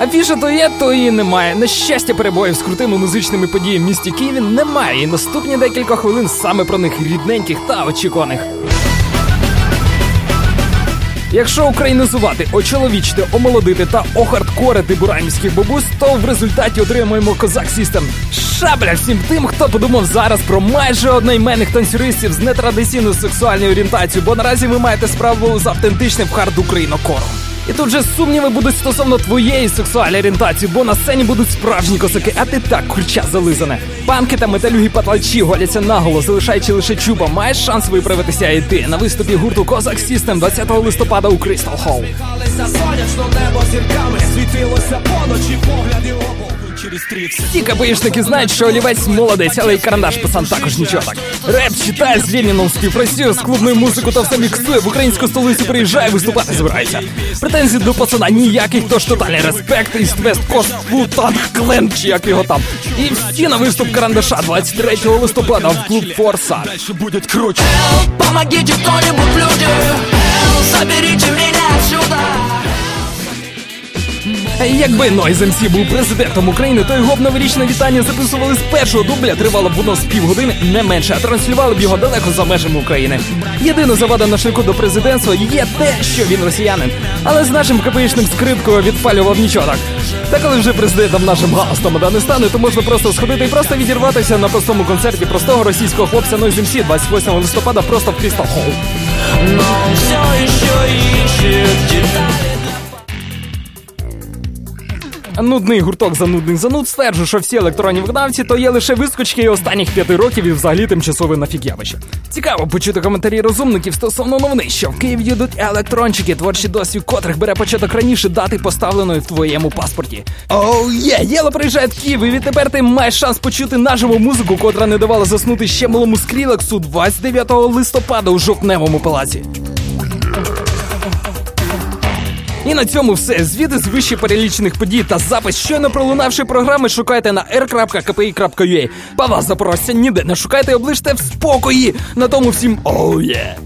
Афіша то є, то і немає. На щастя, перебоїв з крутими музичними подіями в місті Києві немає. І наступні декілька хвилин саме про них рідненьких та очікуваних. Якщо українізувати, очоловічити, омолодити та охардкорити буранівських бабусь, то в результаті отримуємо козак System. Шабля всім тим, хто подумав зараз про майже одноіменних танцюристів з нетрадиційною сексуальною орієнтацією, бо наразі ви маєте справу з автентичним хард українокором. І тут же сумніви будуть стосовно твоєї сексуальної орієнтації, бо на сцені будуть справжні козаки, а ти так курча зализане. Панки та металюги патлачі голяться наголо, залишаючи лише чуба. Маєш шанс виправитися і ти на виступі гурту Козак System 20 листопада у Crystal Hall. Світилося поночі, погляди обох через стрікси. Ті знають, що олівець молодець, але й карандаш пацан також нічого так. Реп читає з Леніном, співпрацює з клубною музикою та все міксує, в українську столицю приїжджає, виступати збирається. Претензій до пацана ніяких, тож тотальний респект із West Coast Wu-Tang Clan, чи як його там. І всі на виступ карандаша 23 листопада в клуб Форса. Дальше будет круче. Помогите кто-нибудь, Якби Noise MC був президентом України, то його б новорічне вітання записували з першого дубля, тривало б воно з півгодини не менше, а транслювали б його далеко за межами України. Єдина завада на шляху до президентства є те, що він росіянин. Але з нашим КПІшним скрипкою відпалював нічого так. Та коли вже президентом нашим галстом не стане, то можна просто сходити і просто відірватися на простому концерті простого російського хлопця Noise MC 28 листопада просто в Крістал Холл. Но все еще ищет детали Нудний гурток занудних зануд стверджує, що всі електронні виконавці то є лише вискочки останніх п'яти років і взагалі тимчасове нафігявище. Цікаво почути коментарі розумників стосовно новини, що в Київ їдуть електрончики, творчий досвід котрих бере початок раніше дати поставленої в твоєму паспорті. Оу є, Єло приїжджає в Київ, і відтепер ти маєш шанс почути наживу музику, котра не давала заснути ще малому скрілексу 29 листопада у жовтневому палаці. І на цьому все. Звіти з вище перелічених подій та запис щойно пролунавши програми шукайте на r.kpi.ua. Павла Запорожця ніде не шукайте, облиште в спокої. На тому всім оу є.